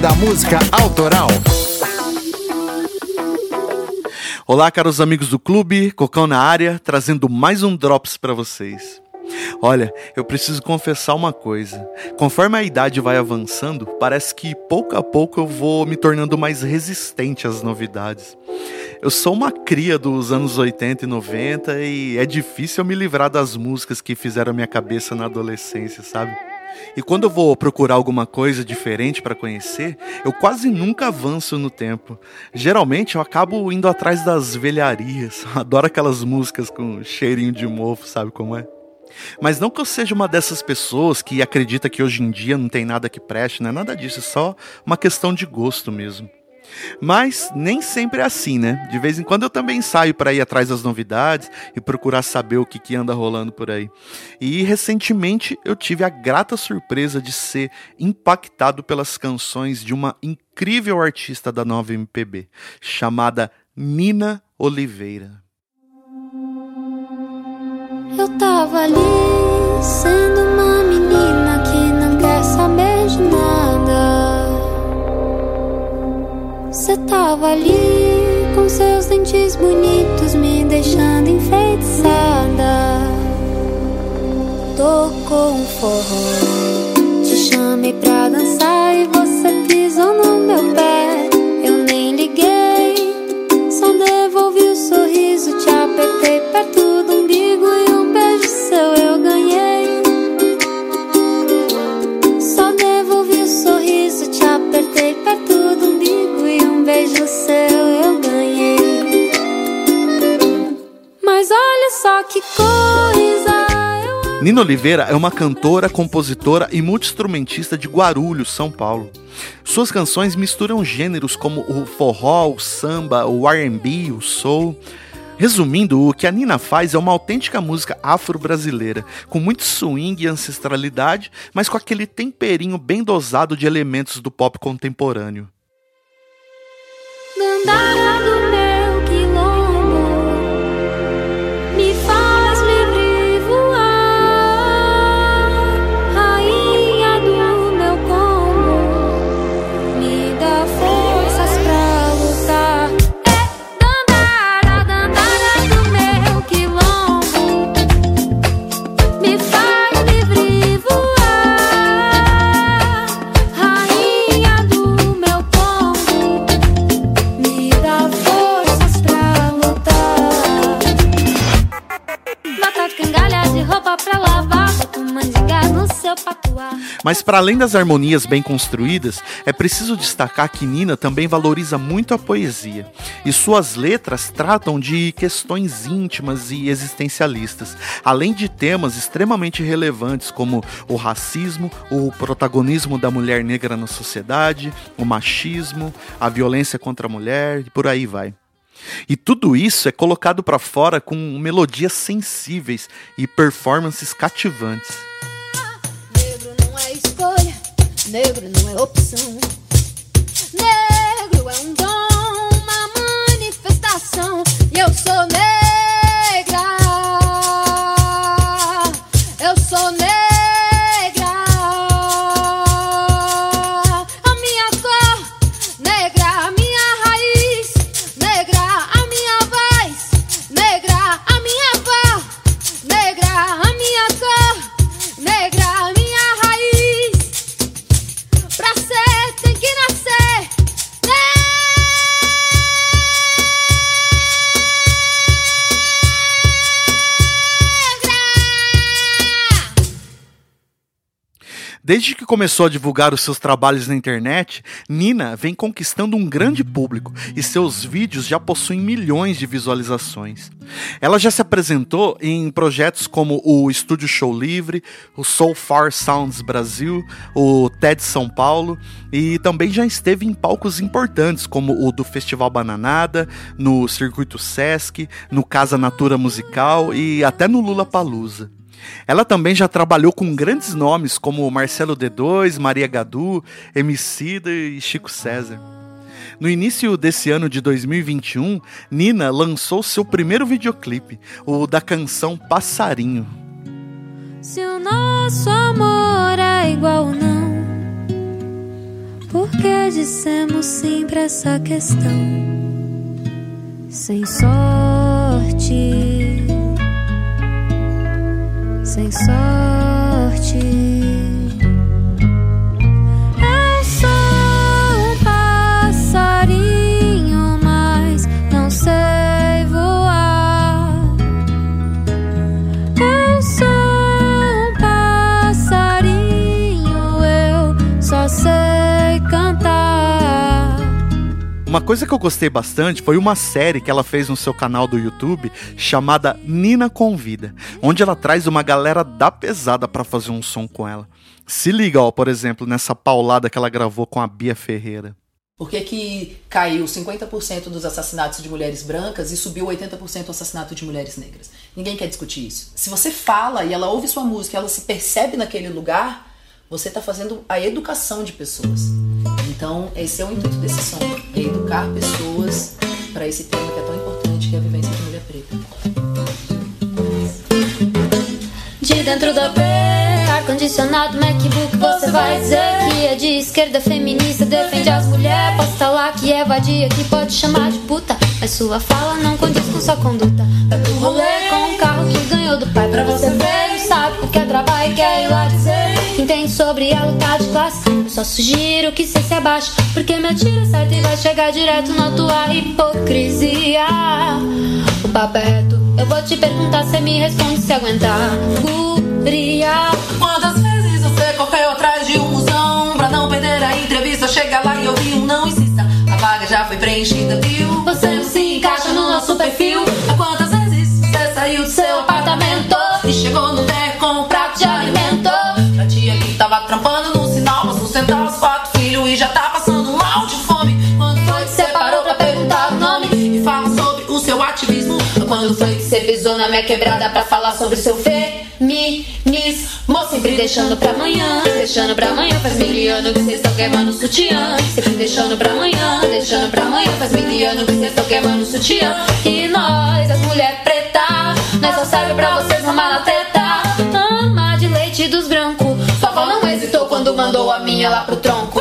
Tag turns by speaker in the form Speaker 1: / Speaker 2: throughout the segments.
Speaker 1: da música autoral.
Speaker 2: Olá, caros amigos do clube, Cocão na área, trazendo mais um Drops para vocês. Olha, eu preciso confessar uma coisa. Conforme a idade vai avançando, parece que pouco a pouco eu vou me tornando mais resistente às novidades. Eu sou uma cria dos anos 80 e 90 e é difícil eu me livrar das músicas que fizeram minha cabeça na adolescência, sabe? E quando eu vou procurar alguma coisa diferente para conhecer, eu quase nunca avanço no tempo. Geralmente eu acabo indo atrás das velharias. Adoro aquelas músicas com cheirinho de mofo, sabe como é? Mas não que eu seja uma dessas pessoas que acredita que hoje em dia não tem nada que preste, não é nada disso, é só uma questão de gosto mesmo. Mas nem sempre é assim, né? De vez em quando eu também saio para ir atrás das novidades e procurar saber o que, que anda rolando por aí. E recentemente eu tive a grata surpresa de ser impactado pelas canções de uma incrível artista da nova MPB, chamada Nina Oliveira.
Speaker 3: Eu tava ali sendo uma menina que não quer saber de nada. Você tava ali com seus dentes bonitos, me deixando enfeitiçada. Tocou um forró, te chamei pra dançar e você pisou no meu pé. Eu nem liguei, só devolvi o sorriso, te apertei perto
Speaker 2: Nina Oliveira é uma cantora, compositora e multiinstrumentista de Guarulhos, São Paulo. Suas canções misturam gêneros como o forró, o samba, o R&B, o soul. Resumindo, o que a Nina faz é uma autêntica música afro-brasileira, com muito swing e ancestralidade, mas com aquele temperinho bem dosado de elementos do pop contemporâneo. Mas para além das harmonias bem construídas, é preciso destacar que Nina também valoriza muito a poesia. E suas letras tratam de questões íntimas e existencialistas, além de temas extremamente relevantes como o racismo, o protagonismo da mulher negra na sociedade, o machismo, a violência contra a mulher e por aí vai. E tudo isso é colocado para fora com melodias sensíveis e performances cativantes.
Speaker 3: Negro não é opção. Negro é um dom,
Speaker 2: Desde que começou a divulgar os seus trabalhos na internet, Nina vem conquistando um grande público e seus vídeos já possuem milhões de visualizações. Ela já se apresentou em projetos como o Estúdio Show Livre, o Soul Far Sounds Brasil, o TED São Paulo e também já esteve em palcos importantes como o do Festival Bananada, no Circuito Sesc, no Casa Natura Musical e até no Lula Palusa. Ela também já trabalhou com grandes nomes como Marcelo D2, Maria Gadu, Emicida e Chico César. No início desse ano de 2021, Nina lançou seu primeiro videoclipe, o da canção Passarinho.
Speaker 3: Se o nosso amor é igual ou não, Por que dissemos sim pra essa questão? Sem sorte, sem sorte.
Speaker 2: Coisa que eu gostei bastante foi uma série que ela fez no seu canal do YouTube chamada Nina Convida, onde ela traz uma galera da pesada pra fazer um som com ela. Se liga, ó, por exemplo, nessa paulada que ela gravou com a Bia Ferreira.
Speaker 1: Por que, que caiu 50% dos assassinatos de mulheres brancas e subiu 80% o assassinato de mulheres negras? Ninguém quer discutir isso. Se você fala e ela ouve sua música, ela se percebe naquele lugar, você está fazendo a educação de pessoas. Então, esse é o intuito desse som, é educar pessoas para esse tema que é tão importante, que é a vivência de mulher preta.
Speaker 3: De dentro da B, ar-condicionado, MacBook, você vai dizer que é de esquerda feminista, defende as mulheres. Posta lá que é vadia, que pode chamar de puta, mas sua fala não condiz com sua conduta. Vai pro rolê com um carro que ganhou do pai pra você sobre a luta de classe, eu só sugiro que cê se abaixe, porque me atira certo e vai chegar direto na tua hipocrisia. O papo é reto, eu vou te perguntar, cê me responde se aguentar. Guria.
Speaker 1: Quantas vezes você correu atrás de um musão pra não perder a entrevista? Chega lá e ouvir um não insista. A vaga já foi preenchida, viu?
Speaker 3: Você não se encaixa no nosso perfil.
Speaker 1: Há quantas vezes você saiu do seu apartamento e chegou no ter com um prato de Quando foi que você pisou na minha quebrada pra falar sobre seu feminismo? Sempre deixando pra amanhã, deixando pra amanhã. Faz mil anos que vocês estão queimando sutiã. Sempre deixando pra amanhã, deixando pra amanhã. Faz mil anos que vocês estão queimando sutiã. E nós, as mulheres preta, nós só serve pra vocês mamar na teta. Ama de leite dos brancos. Avó não hesitou quando mandou a minha lá pro tronco.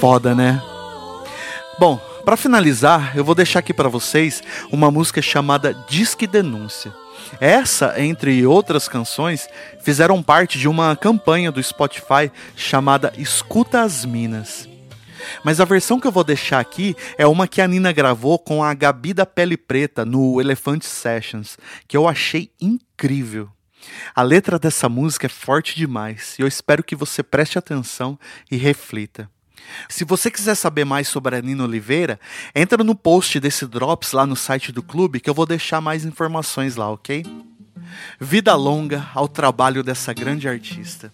Speaker 2: Foda, né? Bom, pra finalizar, eu vou deixar aqui pra vocês uma música chamada Disque Denúncia. Essa, entre outras canções, fizeram parte de uma campanha do Spotify chamada Escuta as Minas. Mas a versão que eu vou deixar aqui é uma que a Nina gravou com a Gabi da Pele Preta no Elefante Sessions, que eu achei incrível. A letra dessa música é forte demais e eu espero que você preste atenção e reflita. Se você quiser saber mais sobre a Nina Oliveira, entra no post desse Drops lá no site do clube que eu vou deixar mais informações lá, ok? Vida longa ao trabalho dessa grande artista.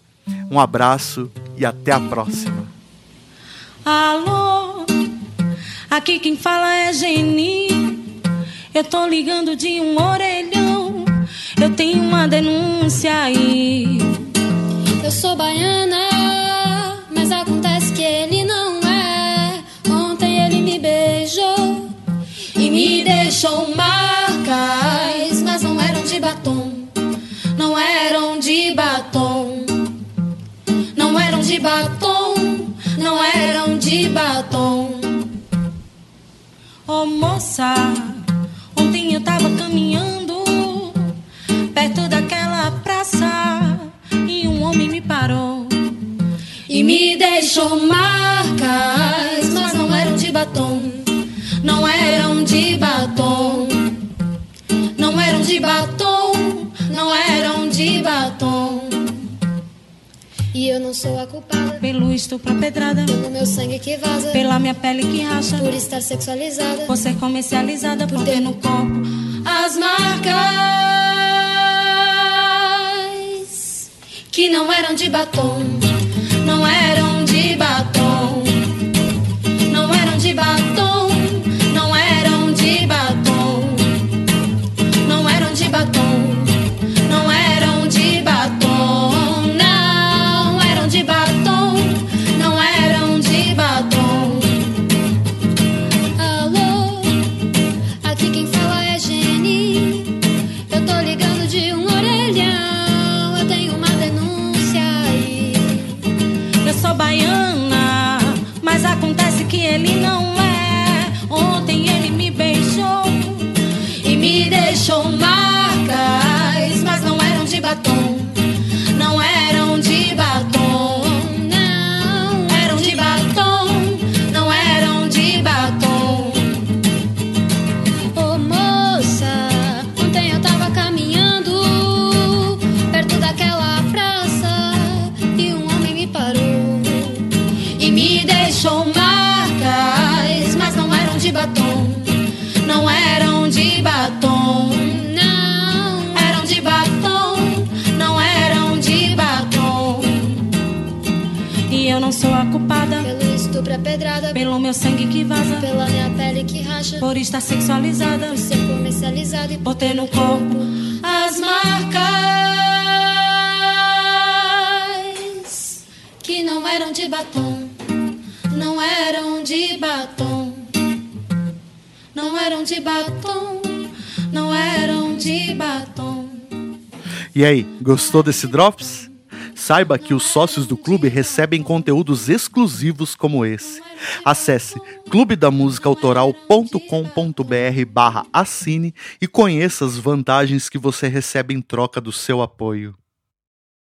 Speaker 2: Um abraço e até a próxima.
Speaker 4: Alô, aqui quem fala é Geni. Eu tô ligando de um orelhão. Eu tenho uma denúncia aí.
Speaker 3: Eu sou baiana, acontece que ele não é. Ontem ele me beijou e me deixou marcas, mas não eram de batom. Não eram de batom. Não eram de batom. Não eram de batom.
Speaker 4: Ô moça,
Speaker 3: deixou marcas, mas não eram de batom. Não eram de batom. Não eram de batom. Não eram de batom. E eu não sou a culpada
Speaker 4: Pelo estupro pedrada,
Speaker 3: pelo meu sangue que vaza,
Speaker 4: pela minha pele que racha,
Speaker 3: por estar sexualizada,
Speaker 4: por ser comercializada, por ter no corpo
Speaker 3: as marcas que não eram de batom, ele não é. Ontem ele me beijou
Speaker 4: e me deixou marcas, mas não eram de batom. Eu não sou a culpada
Speaker 3: pelo estupro, a pedrada,
Speaker 4: pelo meu sangue que vaza,
Speaker 3: pela minha pele que racha,
Speaker 4: por estar sexualizada,
Speaker 3: por ser comercializado e
Speaker 4: por ter no corpo as marcas que não eram de batom, não eram de batom, não eram de batom, não eram de batom.
Speaker 2: E aí, gostou desse Drops? Saiba que os sócios do clube recebem conteúdos exclusivos como esse. Acesse clubedamusicaautoral.com.br barra assine e conheça as vantagens que você recebe em troca do seu apoio.